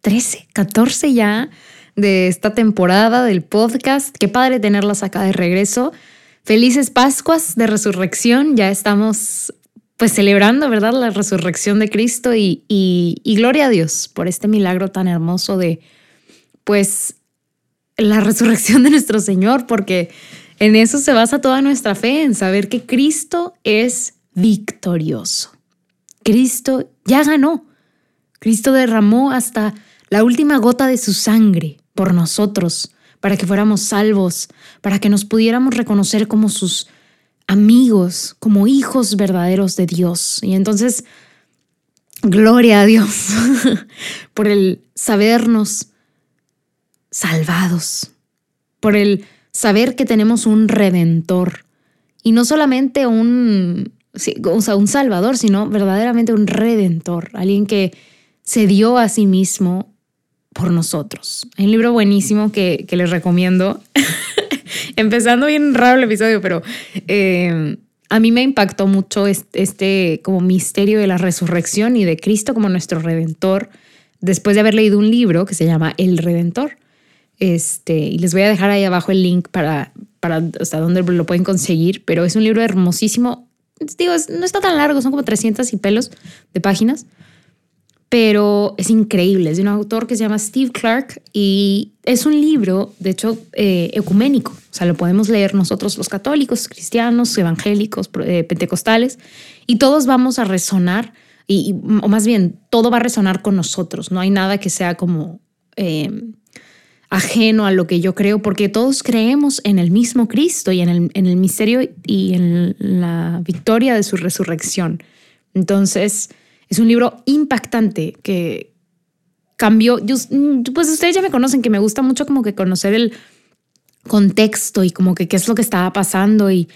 13, 14 ya de esta temporada del podcast. Qué padre tenerlas acá de regreso. Felices Pascuas de Resurrección. Ya estamos pues celebrando, ¿verdad? La resurrección de Cristo y, y, gloria a Dios por este milagro tan hermoso de pues la resurrección de nuestro Señor, porque en eso se basa toda nuestra fe, en saber que Cristo es victorioso. Cristo ya ganó. Cristo derramó hasta la última gota de su sangre por nosotros, para que fuéramos salvos, para que nos pudiéramos reconocer como sus amigos, como hijos verdaderos de Dios. Y entonces, gloria a Dios por el sabernos salvados, por el saber que tenemos un redentor y no solamente un, o sea, un salvador, sino verdaderamente un redentor, alguien que se dio a sí mismo por nosotros. Hay un libro buenísimo que, les recomiendo. Empezando bien raro el episodio, pero eh, a mí me impactó mucho este, como misterio de la resurrección y de Cristo como nuestro redentor, después de haber leído un libro que se llama El Redentor. Este, y les voy a dejar ahí abajo el link para, para hasta dónde lo pueden conseguir, pero es un libro hermosísimo. Digo, no está tan largo, son como 300 y pelos de páginas, pero es increíble. Es de un autor que se llama Steve Clark y es un libro, de hecho, eh, ecuménico. O sea, lo podemos leer nosotros los católicos, cristianos, evangélicos, eh, pentecostales, y todos vamos a resonar, y, o más bien, todo va a resonar con nosotros. No hay nada que sea como em, ajeno a lo que yo creo, porque todos creemos en el mismo Cristo y en el, en el misterio y en la victoria de su resurrección. Entonces, es un libro impactante que cambió. pues ustedes ya me conocen, que me gusta mucho como que conocer el contexto y como que qué es lo que estaba pasando y,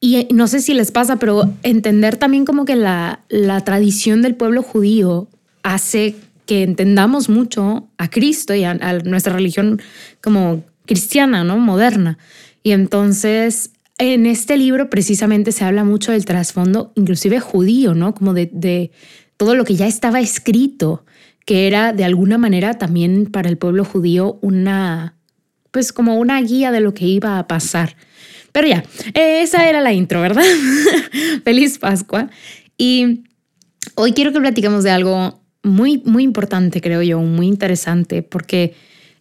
y no sé si les pasa, pero entender también como que la, la tradición del pueblo judío hace que entendamos mucho a Cristo y a, nuestra religión como cristiana, ¿no? Moderna. Y entonces en este libro precisamente se habla mucho del trasfondo, inclusive judío, ¿no? Como de, todo lo que ya estaba escrito, que era de alguna manera también para el pueblo judío una, pues como una guía de lo que iba a pasar. Pero ya, esa era la intro, ¿verdad? Feliz Pascua. Y hoy quiero que platicamos de algo muy, muy importante, creo yo, muy interesante, porque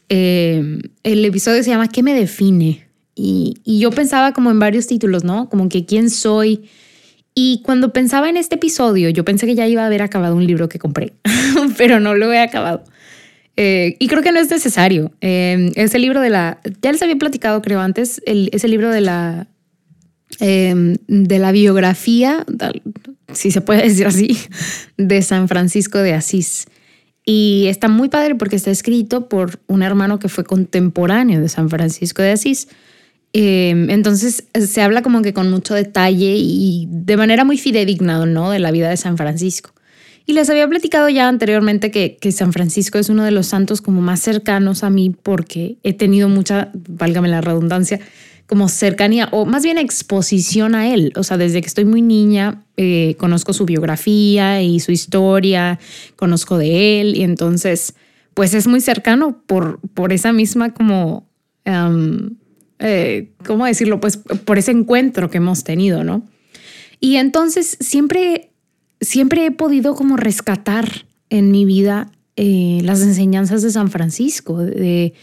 eh, el episodio se llama ¿Qué me define? Y, y yo pensaba como en varios títulos, ¿no? Como que quién soy, y cuando pensaba en este episodio, yo pensé que ya iba a haber acabado un libro que compré, pero no lo he acabado. Eh, y creo que no es necesario. Eh, ese libro de la, ya les había platicado creo antes, el, ese libro de la, em, de la biografía, si se puede decir así, de San Francisco de Asís. Y está muy padre porque está escrito por un hermano que fue contemporáneo de San Francisco de Asís. Em, entonces se habla como que con mucho detalle y de manera muy fidedigna, ¿no? De la vida de San Francisco. Y les había platicado ya anteriormente que, que, San Francisco es uno de los santos como más cercanos a mí porque he tenido mucha, válgame la redundancia, como cercanía o más bien exposición a él. O sea, desde que estoy muy niña eh, conozco su biografía y su historia, conozco de él y entonces pues es muy cercano por, por esa misma como... Eh, ¿cómo decirlo? Pues por ese encuentro que hemos tenido, ¿no? Y entonces siempre, siempre he podido como rescatar en mi vida eh, las enseñanzas de San Francisco, de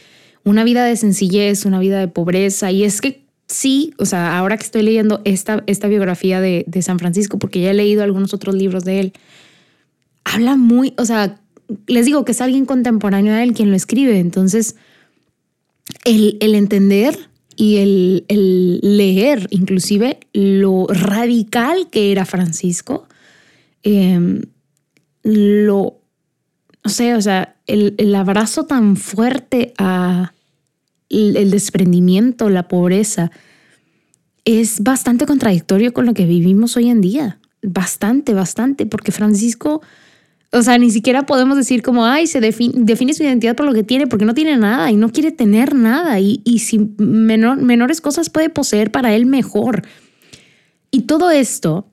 una vida de sencillez, una vida de pobreza. Y es que sí, o sea, ahora que estoy leyendo esta, esta biografía de, San Francisco, porque ya he leído algunos otros libros de él, habla muy, o sea, les digo que es alguien contemporáneo a él quien lo escribe. Entonces, el entender y el, leer inclusive lo radical que era Francisco, eh, lo, no sé, o sea, el, el abrazo tan fuerte a el desprendimiento, la pobreza, es bastante contradictorio con lo que vivimos hoy en día. Bastante, bastante, porque Francisco, o sea, ni siquiera podemos decir como, ay, se define, define su identidad por lo que tiene, porque no tiene nada y no quiere tener nada. Y, y si menor, menores cosas puede poseer para él mejor. Y todo esto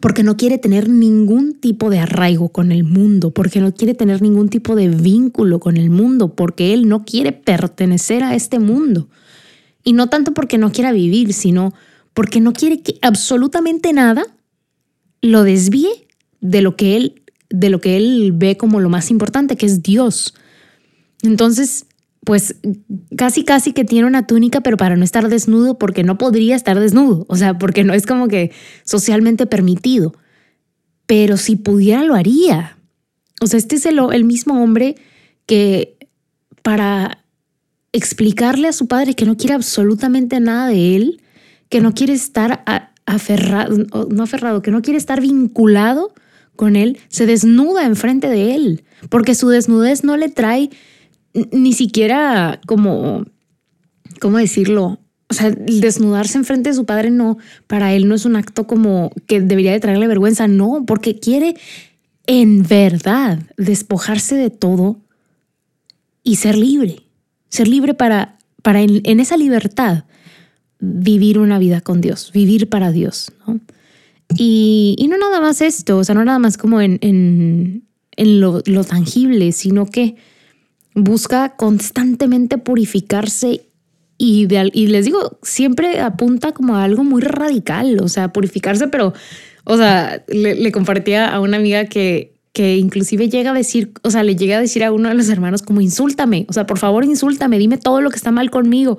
porque no quiere tener ningún tipo de arraigo con el mundo, porque no quiere tener ningún tipo de vínculo con el mundo, porque él no quiere pertenecer a este mundo. Y no tanto porque no quiera vivir, sino porque no quiere que absolutamente nada lo desvíe de lo que él de lo que él ve como lo más importante, que es Dios. Entonces, pues casi casi que tiene una túnica, pero para no estar desnudo, porque no podría estar desnudo, o sea, porque no es como que socialmente permitido. Pero si pudiera, lo haría. O sea, este es el, mismo hombre que para explicarle a su padre que no quiere absolutamente nada de él, que no quiere estar aferrado, no aferrado, que no quiere estar vinculado con él, se desnuda enfrente de él, porque su desnudez no le trae ni siquiera como, ¿cómo decirlo? O sea, el desnudarse enfrente de su padre no, para él no es un acto como que debería de traerle vergüenza, no, porque quiere en verdad despojarse de todo y ser libre, ser libre para, para en, en esa libertad vivir una vida con Dios, vivir para Dios, ¿no? Y, y no nada más esto, o sea, no nada más como en, en, en lo, lo tangible, sino que busca constantemente purificarse y, de, y les digo, siempre apunta como a algo muy radical, o sea, purificarse, pero, o sea, le, le compartía a una amiga que, que inclusive llega a decir, o sea, le llega a decir a uno de los hermanos como insúltame, o sea, por favor insúltame, dime todo lo que está mal conmigo.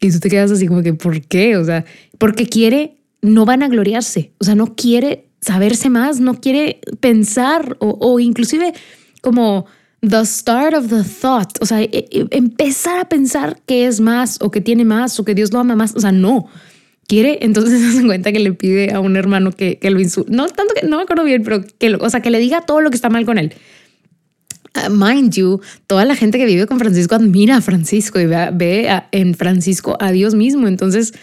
Y tú te quedas así como que, ¿por qué? O sea, porque quiere, no van a gloriarse, o sea, no quiere saberse más, no quiere pensar o, o inclusive como the start of the thought, o sea, e, e, empezar a pensar que es más o que tiene más o que Dios lo ama más, o sea, no. Quiere, entonces se da cuenta que le pide a un hermano que, que lo insulte. No tanto que, no me acuerdo bien, pero que, o sea, que le diga todo lo que está mal con él. Uh, mind you, toda la gente que vive con Francisco admira a Francisco y ve, en Francisco a Dios mismo. Entonces,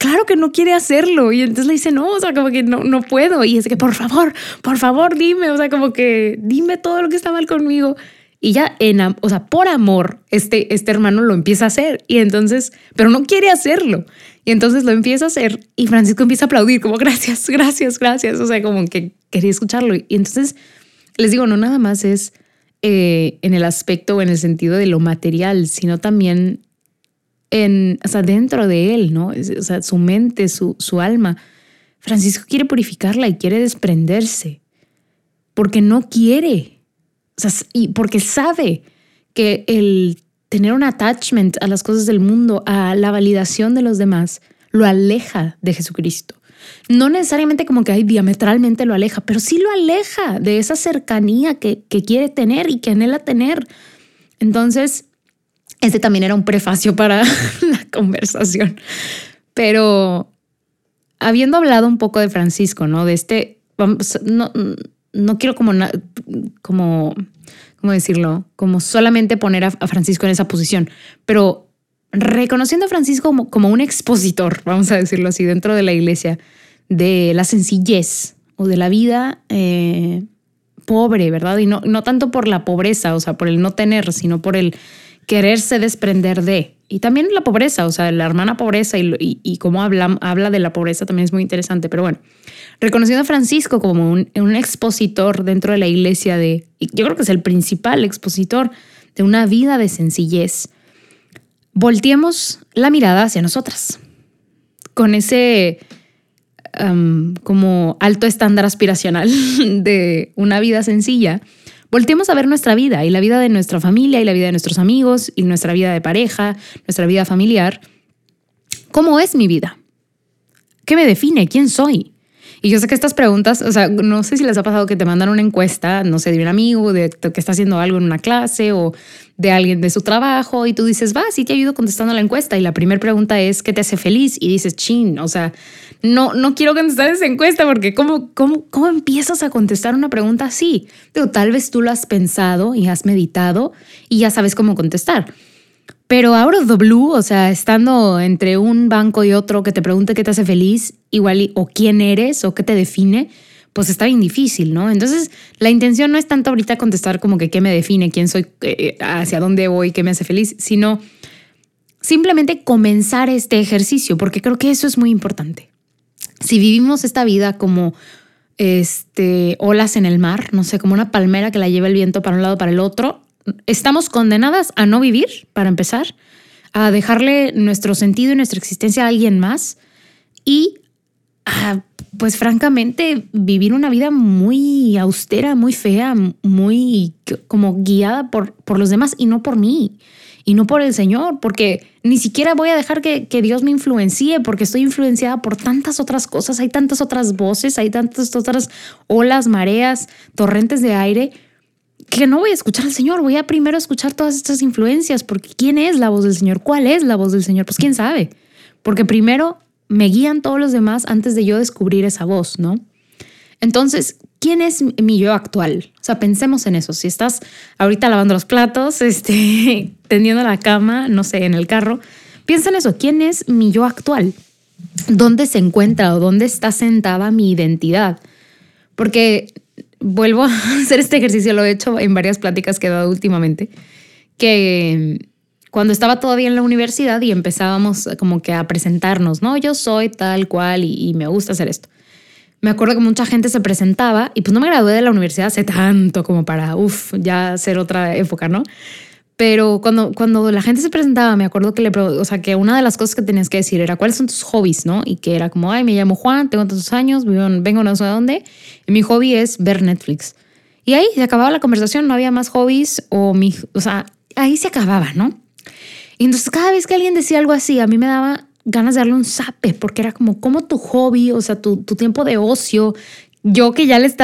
claro que no quiere hacerlo. Y entonces le dice, no, o sea, como que no, no puedo. Y es que, por favor, por favor, dime, o sea, como que dime todo lo que está mal conmigo. Y ya, en, o sea, por amor, este, este hermano lo empieza a hacer. Y entonces, pero no quiere hacerlo. Y entonces lo empieza a hacer y Francisco empieza a aplaudir como gracias, gracias, gracias. O sea, como que quería escucharlo. Y entonces, les digo, no nada más es eh, en el aspecto o en el sentido de lo material, sino también en, o sea, dentro de él, ¿no? O sea, su mente, su, su alma. Francisco quiere purificarla y quiere desprenderse porque no quiere o sea, y porque sabe que el tener un attachment a las cosas del mundo, a la validación de los demás, lo aleja de Jesucristo. No necesariamente como que hay diametralmente lo aleja, pero sí lo aleja de esa cercanía que, que quiere tener y que anhela tener. Entonces, este también era un prefacio para la conversación. Pero habiendo hablado un poco de Francisco, ¿no? De este, no, no quiero como, como, ¿cómo decirlo? Como solamente poner a, Francisco en esa posición, pero reconociendo a Francisco como, como, un expositor, vamos a decirlo así, dentro de la iglesia, de la sencillez o de la vida eh, pobre, ¿verdad? Y no, no tanto por la pobreza, o sea, por el no tener, sino por el quererse desprender de. Y también la pobreza, o sea, la hermana pobreza y, y, y cómo habla, habla de la pobreza también es muy interesante, pero bueno. Reconociendo a Francisco como un, expositor dentro de la iglesia de, yo creo que es el principal expositor de una vida de sencillez, volteemos la mirada hacia nosotras, con ese um, como alto estándar aspiracional de una vida sencilla, volteemos a ver nuestra vida y la vida de nuestra familia y la vida de nuestros amigos y nuestra vida de pareja, nuestra vida familiar. ¿Cómo es mi vida? ¿Qué me define? ¿Quién soy? Y yo sé que estas preguntas, o sea, no sé si les ha pasado que te mandan una encuesta, no sé, de un amigo, de que está haciendo algo en una clase o de alguien de su trabajo y tú dices, va, sí te ayudo contestando la encuesta. Y la primera pregunta es, ¿qué te hace feliz? Y dices, chin, o sea, no, no quiero contestar esa encuesta porque ¿cómo, cómo, cómo empiezas a contestar una pregunta así? Digo, tal vez tú lo has pensado y has meditado y ya sabes cómo contestar. Pero out of the blue, o sea, estando entre un banco y otro que te pregunte qué te hace feliz, igual o quién eres o qué te define, pues está bien difícil, ¿no? Entonces, la intención no es tanto ahorita contestar como que qué me define, quién soy, eh, hacia dónde voy, qué me hace feliz, sino simplemente comenzar este ejercicio, porque creo que eso es muy importante. Si vivimos esta vida como este, olas en el mar, no sé, como una palmera que la lleva el viento para un lado para el otro, estamos condenadas a no vivir, para empezar, a dejarle nuestro sentido y nuestra existencia a alguien más y a, pues francamente, vivir una vida muy austera, muy fea, muy como guiada por, por los demás y no por mí y no por el Señor, porque ni siquiera voy a dejar que, que, Dios me influencie, porque estoy influenciada por tantas otras cosas, hay tantas otras voces, hay tantas otras olas, mareas, torrentes de aire que no voy a escuchar al Señor, voy a primero escuchar todas estas influencias, porque ¿quién es la voz del Señor? ¿Cuál es la voz del Señor? Pues quién sabe, porque primero me guían todos los demás antes de yo descubrir esa voz, ¿no? Entonces, ¿quién es mi yo actual? O sea, pensemos en eso. Si estás ahorita lavando los platos, este, tendiendo la cama, no sé, en el carro, piensa en eso. ¿Quién es mi yo actual? ¿Dónde se encuentra o dónde está sentada mi identidad? Porque vuelvo a hacer este ejercicio, lo he hecho en varias pláticas que he dado últimamente, que cuando estaba todavía en la universidad y empezábamos como que a presentarnos, ¿no? Yo soy tal cual y, me gusta hacer esto. Me acuerdo que mucha gente se presentaba y pues no me gradué de la universidad hace tanto como para, uff, ya ser otra época, ¿no? Pero cuando, cuando la gente se presentaba, me acuerdo que le, o sea, que una de las cosas que tenías que decir era cuáles son tus hobbies, ¿no? Y que era como, ay, me llamo Juan, tengo tantos años, vengo no sé de dónde, y mi hobby es ver Netflix. Y ahí se acababa la conversación, no había más hobbies, o mi, o sea, ahí se acababa, ¿no? Y entonces cada vez que alguien decía algo así, a mí me daba ganas de darle un zape, porque era como, como tu hobby, o sea, tu, tu tiempo de ocio, yo que ya les,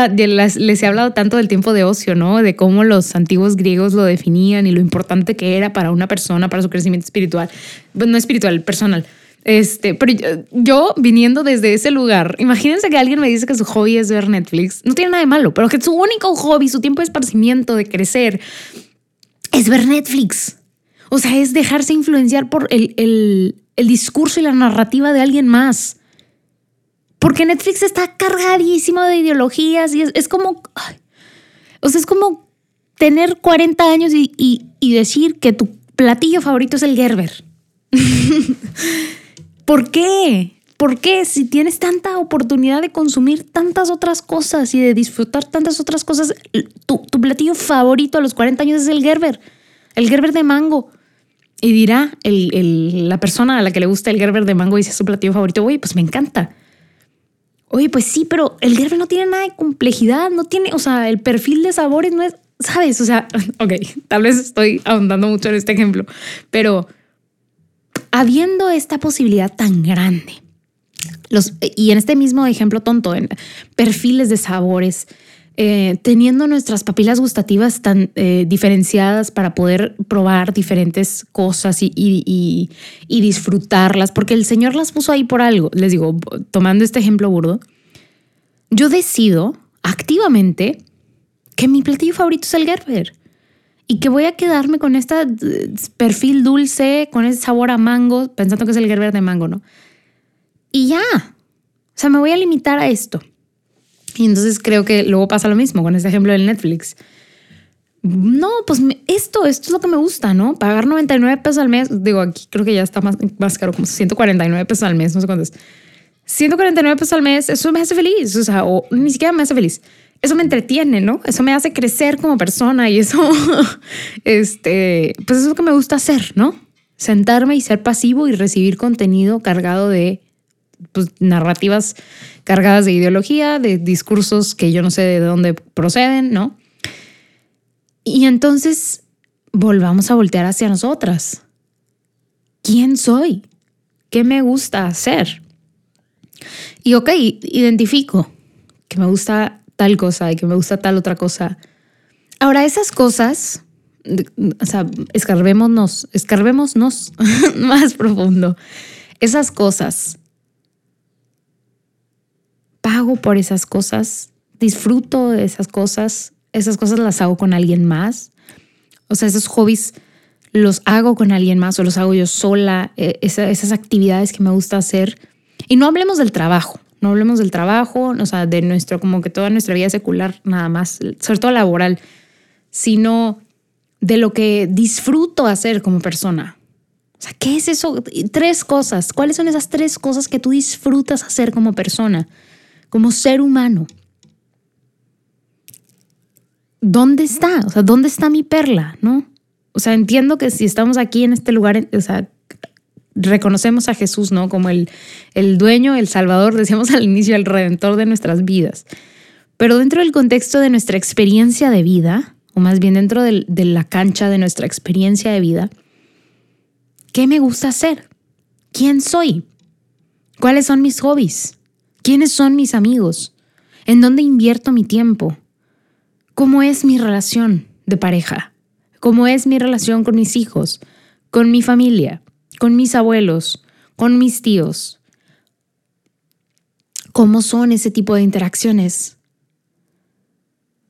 he hablado tanto del tiempo de ocio, ¿no? De cómo los antiguos griegos lo definían y lo importante que era para una persona, para su crecimiento espiritual, pues no espiritual, personal. Este, pero yo, viniendo desde ese lugar, imagínense que alguien me dice que su hobby es ver Netflix. No tiene nada de malo, pero que su único hobby, su tiempo de esparcimiento, de crecer, es ver Netflix. O sea, es dejarse influenciar por el discurso y la narrativa de alguien más. Porque Netflix está cargadísimo de ideologías y es, como, o sea, es como tener 40 años y, decir que tu platillo favorito es el Gerber. ¿Por qué? ¿Por qué? Si tienes tanta oportunidad de consumir tantas otras cosas y de disfrutar tantas otras cosas, tu, platillo favorito a los 40 años es el Gerber, el Gerber de mango. Y dirá la persona a la que le gusta el Gerber de mango y dice su platillo favorito, uy, pues me encanta. Oye, pues sí, pero el Gerber no tiene nada de complejidad, no tiene, o sea, el perfil de sabores no es, ¿sabes? O sea, ok, tal vez estoy ahondando mucho en este ejemplo, pero habiendo esta posibilidad tan grande, los, y en este mismo ejemplo tonto, en perfiles de sabores, eh, teniendo nuestras papilas gustativas tan eh, diferenciadas para poder probar diferentes cosas y, y, disfrutarlas, porque el Señor las puso ahí por algo. Les digo, tomando este ejemplo burdo, yo decido activamente que mi platillo favorito es el Gerber y que voy a quedarme con este perfil dulce, con ese sabor a mango, pensando que es el Gerber de mango, ¿no? Y ya, o sea, me voy a limitar a esto. Y entonces creo que luego pasa lo mismo con este ejemplo del Netflix. No, pues esto, esto es lo que me gusta, ¿no? Pagar 99 pesos al mes, digo, aquí creo que ya está más, más caro, como 149 pesos al mes, no sé cuánto es. 149 pesos al mes, eso me hace feliz, o sea, o ni siquiera me hace feliz. Eso me entretiene, ¿no? Eso me hace crecer como persona y eso, este, pues es lo que me gusta hacer, ¿no? Sentarme y ser pasivo y recibir contenido cargado de pues, narrativas cargadas de ideología, de discursos que yo no sé de dónde proceden, ¿no? Y entonces volvamos a voltear hacia nosotras. ¿Quién soy? ¿Qué me gusta hacer? Y ok, identifico que me gusta tal cosa y que me gusta tal otra cosa. Ahora, esas cosas, o sea, escarbémonos, escarbémonos más profundo. Esas cosas, pago por esas cosas, disfruto de esas cosas, esas cosas las hago con alguien más. O sea, esos hobbies los hago con alguien más o los hago yo sola, eh, esas actividades que me gusta hacer. Y no hablemos del trabajo, no hablemos del trabajo, o sea, de nuestro, como que toda nuestra vida secular, nada más, sobre todo laboral, sino de lo que disfruto hacer como persona. O sea, ¿qué es eso? Tres cosas. ¿Cuáles son esas tres cosas que tú disfrutas hacer como persona, como ser humano? ¿Dónde está? O sea, ¿dónde está mi perla? ¿No? O sea, entiendo que si estamos aquí en este lugar, o sea, reconocemos a Jesús, ¿no? Como el, el dueño, el salvador, decíamos al inicio, el redentor de nuestras vidas. Pero dentro del contexto de nuestra experiencia de vida, o más bien dentro de la cancha de nuestra experiencia de vida, ¿qué me gusta hacer? ¿Quién soy? ¿Cuáles son mis hobbies? ¿Quiénes son mis amigos? ¿En dónde invierto mi tiempo? ¿Cómo es mi relación de pareja? ¿Cómo es mi relación con mis hijos? ¿Con mi familia? con mis abuelos, con mis tíos. ¿Cómo son ese tipo de interacciones?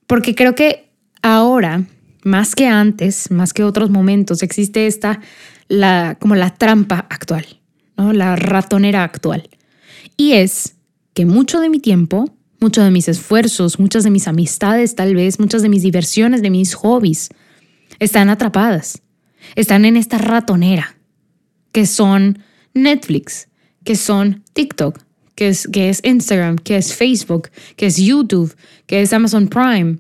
Porque creo que ahora, más que antes, más que otros momentos, existe esta, la, como la trampa actual, la ratonera actual. Y es que mucho de mi tiempo, mucho de mis esfuerzos, muchas de mis amistades tal vez, muchas de mis diversiones, de mis hobbies, están atrapadas, están en esta ratonera que son Netflix, que son TikTok, que es, que es Instagram, que es Facebook, que es YouTube, que es Amazon Prime.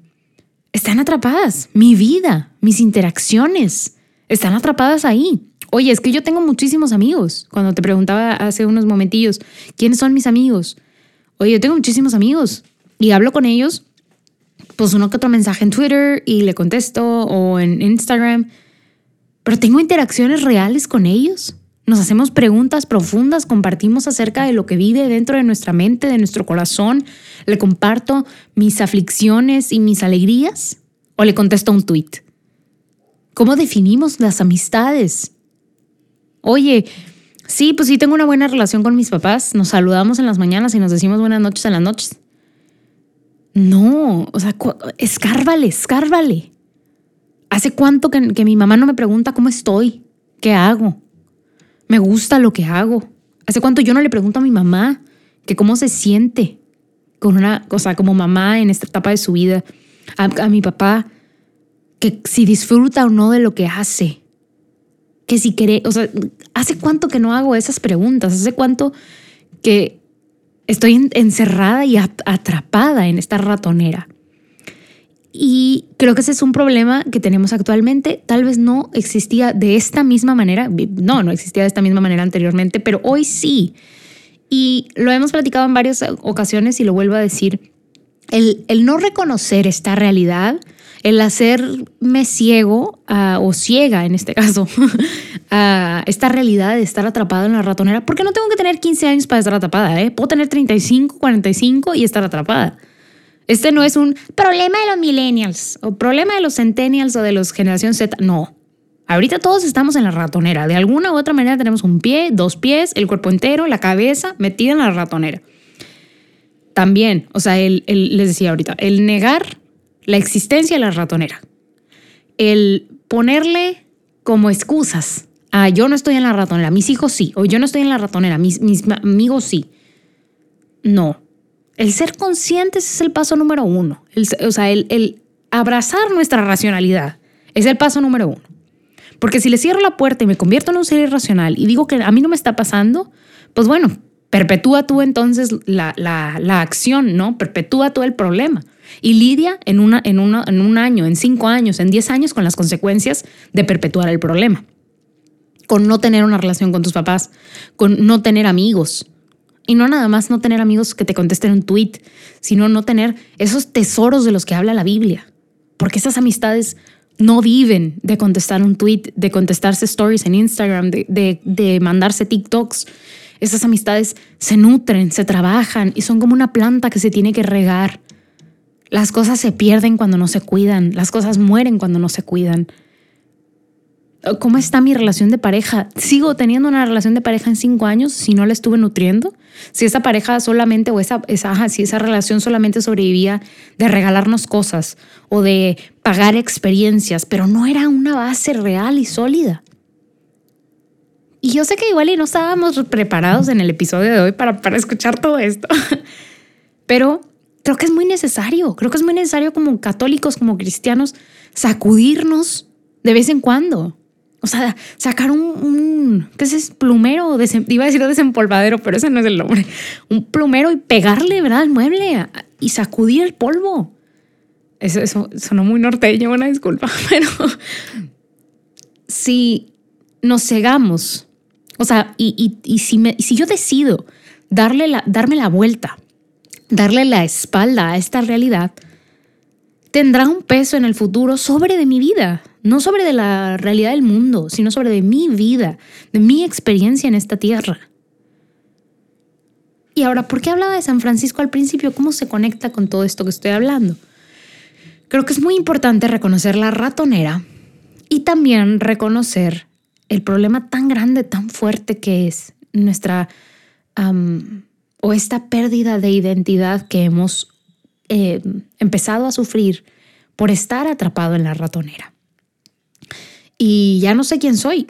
Están atrapadas. Mi vida, mis interacciones, están atrapadas ahí. Oye, es que yo tengo muchísimos amigos. Cuando te preguntaba hace unos momentillos, ¿quiénes son mis amigos? Oye, yo tengo muchísimos amigos y hablo con ellos, pues uno que otro mensaje en Twitter y le contesto o en Instagram, pero tengo interacciones reales con ellos. Nos hacemos preguntas profundas, compartimos acerca de lo que vive dentro de nuestra mente, de nuestro corazón. ¿Le comparto mis aflicciones y mis alegrías? ¿O le contesto un tweet? ¿Cómo definimos las amistades? Oye, sí, pues sí tengo una buena relación con mis papás. Nos saludamos en las mañanas y nos decimos buenas noches en las noches. No, o sea, escárvale, escárvale. ¿Hace cuánto que, que mi mamá no me pregunta cómo estoy? ¿Qué hago? Me gusta lo que hago. ¿Hace cuánto yo no le pregunto a mi mamá que cómo se siente con una cosa como mamá en esta etapa de su vida? A, mi papá, que si disfruta o no de lo que hace. Que si quiere, o sea, ¿hace cuánto que no hago esas preguntas? ¿Hace cuánto que estoy encerrada y atrapada en esta ratonera? Y creo que ese es un problema que tenemos actualmente. Tal vez no existía de esta misma manera. No, no existía de esta misma manera anteriormente, pero hoy sí. Y lo hemos platicado en varias ocasiones y lo vuelvo a decir. El, el no reconocer esta realidad, el hacerme ciego o ciega en este caso a esta realidad de estar atrapada en la ratonera, porque no tengo que tener 15 años para estar atrapada, ¿eh? puedo tener 35, 45 y estar atrapada. Este no es un problema de los millennials o problema de los centennials o de los generación Z. No. Ahorita todos estamos en la ratonera. De alguna u otra manera tenemos un pie, dos pies, el cuerpo entero, la cabeza metida en la ratonera. También, o sea, el, les decía ahorita, el negar la existencia de la ratonera. El ponerle como excusas a yo no estoy en la ratonera, mis hijos sí, o yo no estoy en la ratonera, mis, mis amigos sí. No, el ser conscientes es el paso número uno. o sea, el, abrazar nuestra racionalidad es el paso número uno. Porque si le cierro la puerta y me convierto en un ser irracional y digo que a mí no me está pasando, pues bueno, perpetúa tú entonces la, acción, ¿no? Perpetúa tú el problema. Y lidia en, una, en, en un año, en cinco años, en diez años con las consecuencias de perpetuar el problema. Con no tener una relación con tus papás, con no tener amigos, y no nada más no tener amigos que te contesten un tweet, sino no tener esos tesoros de los que habla la Biblia. Porque esas amistades no viven de contestar un tweet, de contestarse stories en Instagram, de, de, mandarse TikToks. Esas amistades se nutren, se trabajan y son como una planta que se tiene que regar. Las cosas se pierden cuando no se cuidan, las cosas mueren cuando no se cuidan. ¿Cómo está mi relación de pareja? ¿Sigo teniendo una relación de pareja en cinco años si no la estuve nutriendo? Si esa pareja solamente o esa, si esa relación solamente sobrevivía de regalarnos cosas o de pagar experiencias, pero no era una base real y sólida. Y yo sé que igual y no estábamos preparados en el episodio de hoy para, para escuchar todo esto, pero creo que es muy necesario, creo que es muy necesario como católicos, como cristianos, sacudirnos de vez en cuando o sea, sacar un, ¿qué es plumero, iba a decir desempolvadero, pero ese no es el nombre, un plumero y pegarle, ¿verdad? Al mueble y sacudir el polvo. Eso, eso sonó muy norteño, una disculpa, pero si nos cegamos, o sea, y, si, me, si yo decido darle la, darme la vuelta, darle la espalda a esta realidad, tendrá un peso en el futuro sobre de mi vida, no sobre de la realidad del mundo, sino sobre de mi vida, de mi experiencia en esta tierra. Y ahora, ¿por qué hablaba de San Francisco al principio? ¿Cómo se conecta con todo esto que estoy hablando? Creo que es muy importante reconocer la ratonera y también reconocer el problema tan grande, tan fuerte que es nuestra o esta pérdida de identidad que hemos eh, empezado a sufrir por estar atrapado en la ratonera y ya no sé quién soy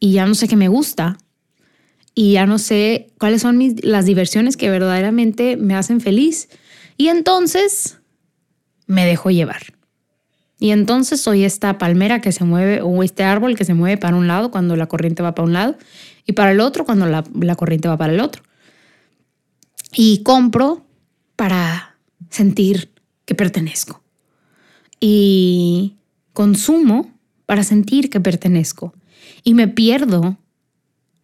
y ya no sé qué me gusta y ya no sé cuáles son mis, las diversiones que verdaderamente me hacen feliz. Y entonces me dejo llevar. Y entonces soy esta palmera que se mueve o este árbol que se mueve para un lado cuando la corriente va para un lado y para el otro cuando la, corriente va para el otro. Y compro para sentir que pertenezco. Y consumo para sentir que pertenezco. Y me pierdo,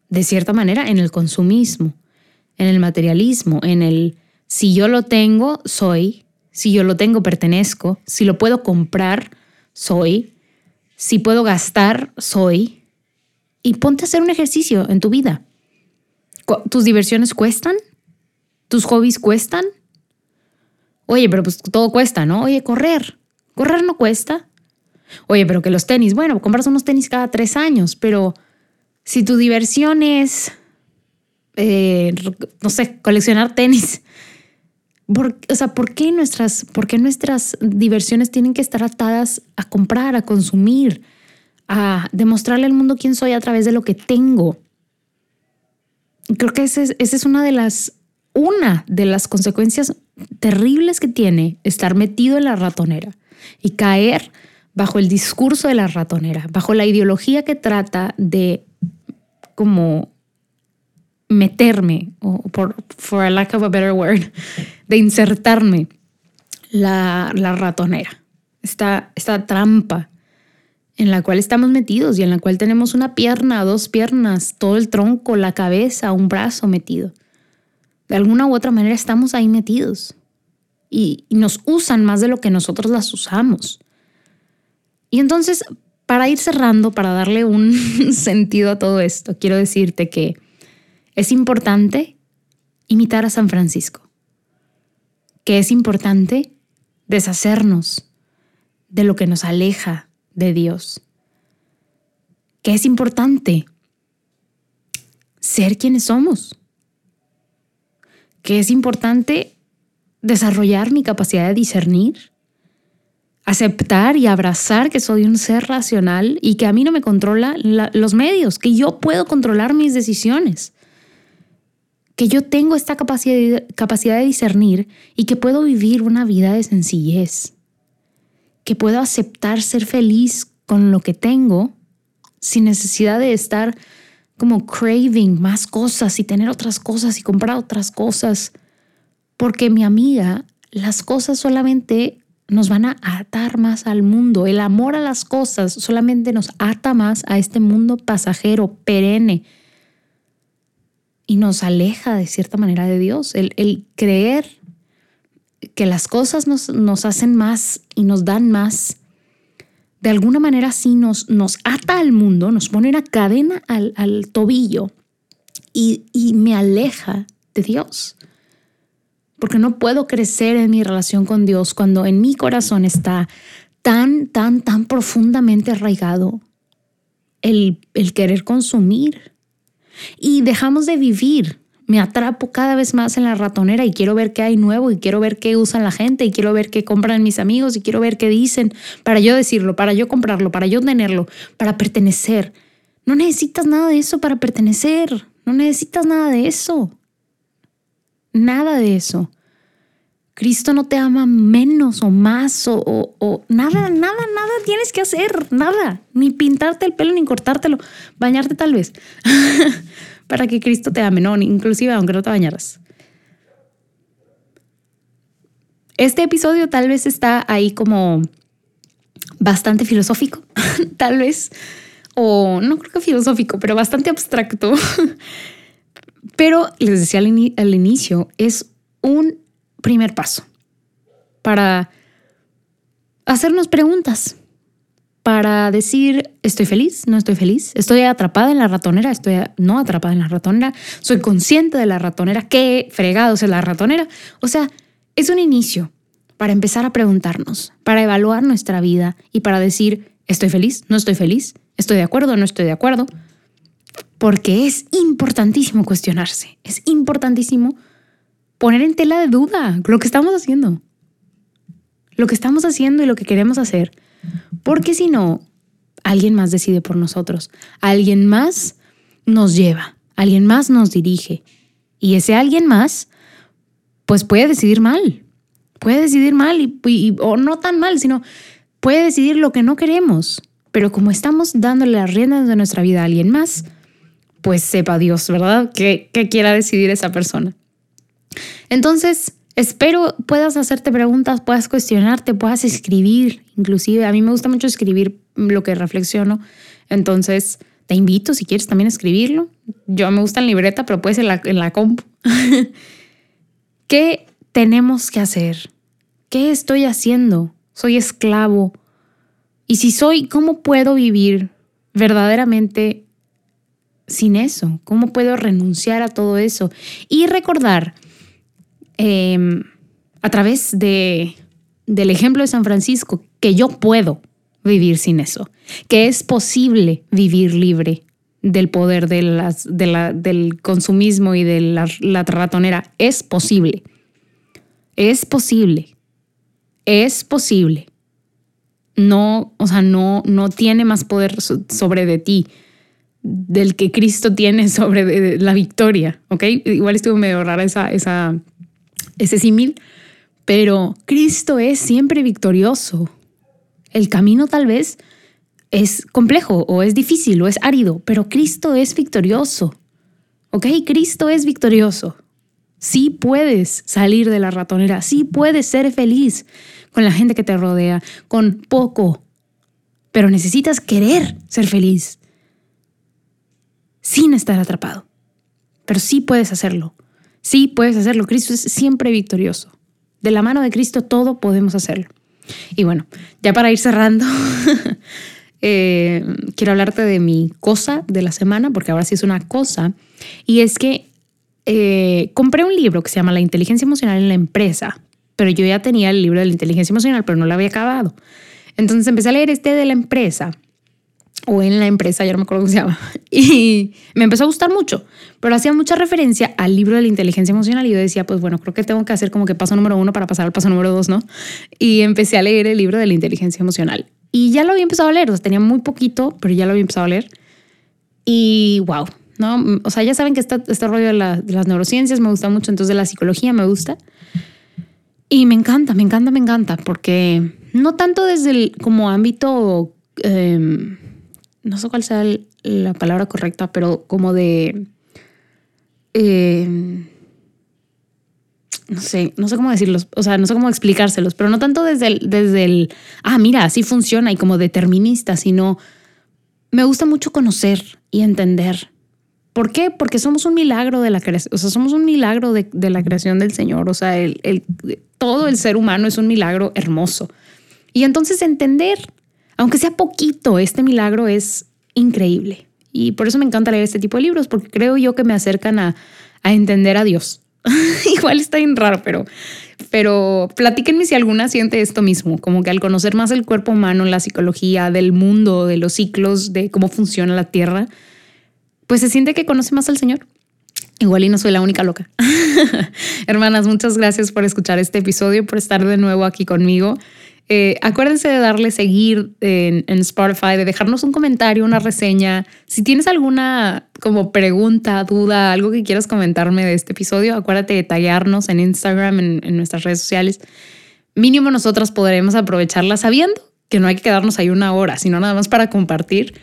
de cierta manera, en el consumismo, en el materialismo, en el si yo lo tengo, soy, si yo lo tengo, pertenezco, si lo puedo comprar, soy, si puedo gastar, soy. Y ponte a hacer un ejercicio en tu vida. ¿Tus diversiones cuestan? ¿Tus hobbies cuestan? Oye, pero pues todo cuesta, ¿no? Oye, correr. Correr no cuesta. Oye, pero que los tenis, bueno, compras unos tenis cada tres años, pero si tu diversión es, eh, no sé, coleccionar tenis, o sea, ¿por qué, nuestras, ¿por qué nuestras diversiones tienen que estar atadas a comprar, a consumir, a demostrarle al mundo quién soy a través de lo que tengo? Creo que esa es, es una de las, una de las consecuencias terribles que tiene estar metido en la ratonera y caer bajo el discurso de la ratonera, bajo la ideología que trata de como meterme, o por for a lack of a better word, de insertarme la, la ratonera, esta, esta trampa en la cual estamos metidos y en la cual tenemos una pierna, dos piernas, todo el tronco, la cabeza, un brazo metido. De alguna u otra manera estamos ahí metidos y, y nos usan más de lo que nosotros las usamos. Y entonces, para ir cerrando, para darle un sentido a todo esto, quiero decirte que es importante imitar a San Francisco, que es importante deshacernos de lo que nos aleja de Dios, que es importante ser quienes somos, que es importante desarrollar mi capacidad de discernir, aceptar y abrazar que soy un ser racional y que a mí no me controla los medios, que yo puedo controlar mis decisiones, que yo tengo esta capacidad capacidad de discernir y que puedo vivir una vida de sencillez, que puedo aceptar ser feliz con lo que tengo sin necesidad de estar como craving más cosas y tener otras cosas y comprar otras cosas, porque mi amiga, las cosas solamente nos van a atar más al mundo. El amor a las cosas solamente nos ata más a este mundo pasajero, perenne, y nos aleja de cierta manera de Dios. El, creer que las cosas nos, nos hacen más y nos dan más de alguna manera sí nos, nos ata al mundo, nos pone una cadena al, al tobillo y, y me aleja de Dios. Porque no puedo crecer en mi relación con Dios cuando en mi corazón está tan, tan, tan profundamente arraigado el, el querer consumir. Y dejamos de vivir me atrapo cada vez más en la ratonera y quiero ver qué hay nuevo y quiero ver qué usan la gente y quiero ver qué compran mis amigos y quiero ver qué dicen para yo decirlo, para yo comprarlo, para yo tenerlo, para pertenecer. No necesitas nada de eso para pertenecer, no necesitas nada de eso. Nada de eso. Cristo no te ama menos o más o, nada, nada, nada tienes que hacer, nada. Ni pintarte el pelo, ni cortártelo, bañarte tal vez. para que Cristo te ame, no, inclusive aunque no te bañaras. Este episodio tal vez está ahí como bastante filosófico, tal vez, o no creo que filosófico, pero bastante abstracto. pero les decía al inicio, es un primer paso para hacernos preguntas para decir, estoy feliz, no estoy feliz, estoy atrapada en la ratonera, estoy no atrapada en la ratonera, soy consciente de la ratonera, qué fregados es la ratonera. O sea, es un inicio para empezar a preguntarnos, para evaluar nuestra vida y para decir, estoy feliz, no estoy feliz, estoy de acuerdo, no estoy de acuerdo. Porque es importantísimo cuestionarse, es importantísimo poner en tela de duda lo que estamos haciendo. Lo que estamos haciendo y lo que queremos hacer porque si no, alguien más decide por nosotros, alguien más nos lleva, alguien más nos dirige. Y ese alguien más, pues puede decidir mal, puede decidir mal y, o no tan mal, sino puede decidir lo que no queremos. Pero como estamos dándole las riendas de nuestra vida a alguien más, pues sepa Dios, ¿verdad? ¿Qué, qué quiera decidir esa persona? Entonces, Espero puedas hacerte preguntas, puedas cuestionarte, puedas escribir. Inclusive a mí me gusta mucho escribir lo que reflexiono. Entonces te invito si quieres también a escribirlo. Yo me gusta en libreta, pero puede ser en la, en la compu. ¿Qué tenemos que hacer? ¿Qué estoy haciendo? Soy esclavo. Y si soy, ¿cómo puedo vivir verdaderamente sin eso? ¿Cómo puedo renunciar a todo eso? Y recordar Em, a través de, del ejemplo de San Francisco que yo puedo vivir sin eso, que es posible vivir libre del poder de del consumismo y de la, la ratonera. Es posible. Es posible. Es posible. No, o sea, no, no tiene más poder sobre de ti del que Cristo tiene sobre la victoria, ¿ok? Igual estuvo medio rara esa, esa ese símil, pero Cristo es siempre victorioso. El camino tal vez es complejo o es difícil o es árido, pero Cristo es victorioso. ¿Ok? Cristo es victorioso. Sí puedes salir de la ratonera, sí puedes ser feliz con la gente que te rodea, con poco, pero necesitas querer ser feliz sin estar atrapado. Pero sí puedes hacerlo. Sí, puedes hacerlo. Cristo es siempre victorioso. De la mano de Cristo todo podemos hacerlo. Y bueno, ya para ir cerrando, eh, quiero hablarte de mi cosa de la semana, porque ahora sí es una cosa. Y es que eh, compré un libro que se llama La inteligencia emocional en la empresa, pero yo ya tenía el libro de la inteligencia emocional, pero no lo había acabado. Entonces empecé a leer este de la empresa o en la empresa, ya no me acuerdo cómo se llama, y me empezó a gustar mucho, pero hacía mucha referencia al libro de la inteligencia emocional y yo decía, pues bueno, creo que tengo que hacer como que paso número uno para pasar al paso número dos, ¿no? Y empecé a leer el libro de la inteligencia emocional. Y ya lo había empezado a leer, o sea, tenía muy poquito, pero ya lo había empezado a leer. Y wow, ¿no? O sea, ya saben que este, este rollo de, de las neurociencias me gusta mucho, entonces de la psicología me gusta. Y me encanta, me encanta, me encanta, porque no tanto desde el como ámbito... Eh, no sé cuál sea la palabra correcta, pero como de... Eh, no sé, no sé cómo decirlos, o sea, no sé cómo explicárselos, pero no tanto desde el, desde el, ah, mira, así funciona y como determinista, sino me gusta mucho conocer y entender. ¿Por qué? Porque somos un milagro de la creación, o sea, somos un milagro de, la creación del Señor, o sea, el, todo el ser humano es un milagro hermoso. Y entonces entender aunque sea poquito, este milagro es increíble. Y por eso me encanta leer este tipo de libros, porque creo yo que me acercan a, entender a Dios. Igual está bien raro, pero, pero platíquenme si alguna siente esto mismo, como que al conocer más el cuerpo humano, la psicología, del mundo, de los ciclos, de cómo funciona la Tierra, pues se siente que conoce más al Señor. Igual y no soy la única loca. Hermanas, muchas gracias por escuchar este episodio, por estar de nuevo aquí conmigo. Eh, acuérdense de darle seguir en, Spotify, de dejarnos un comentario, una reseña. Si tienes alguna como pregunta, duda, algo que quieras comentarme de este episodio, acuérdate de tallarnos en Instagram, en, en nuestras redes sociales. Mínimo nosotras podremos aprovecharla sabiendo que no hay que quedarnos ahí una hora, sino nada más para compartir.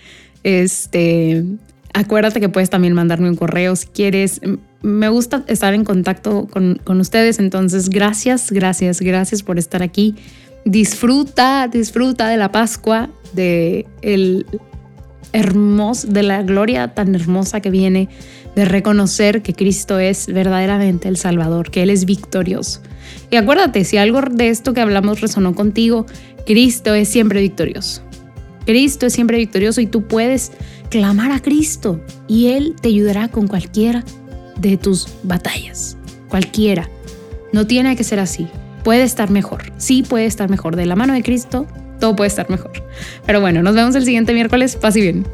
Este, acuérdate que puedes también mandarme un correo si quieres. Me gusta estar en contacto con, con ustedes, entonces gracias, gracias, gracias por estar aquí disfruta, disfruta de la Pascua, de el hermoso, de la gloria tan hermosa que viene de reconocer que Cristo es verdaderamente el Salvador, que Él es victorioso. Y acuérdate, si algo de esto que hablamos resonó contigo, Cristo es siempre victorioso. Cristo es siempre victorioso y tú puedes clamar a Cristo y Él te ayudará con cualquiera de tus batallas. Cualquiera. No tiene que ser así puede estar mejor. Sí puede estar mejor. De la mano de Cristo, todo puede estar mejor. Pero bueno, nos vemos el siguiente miércoles. Paz y bien.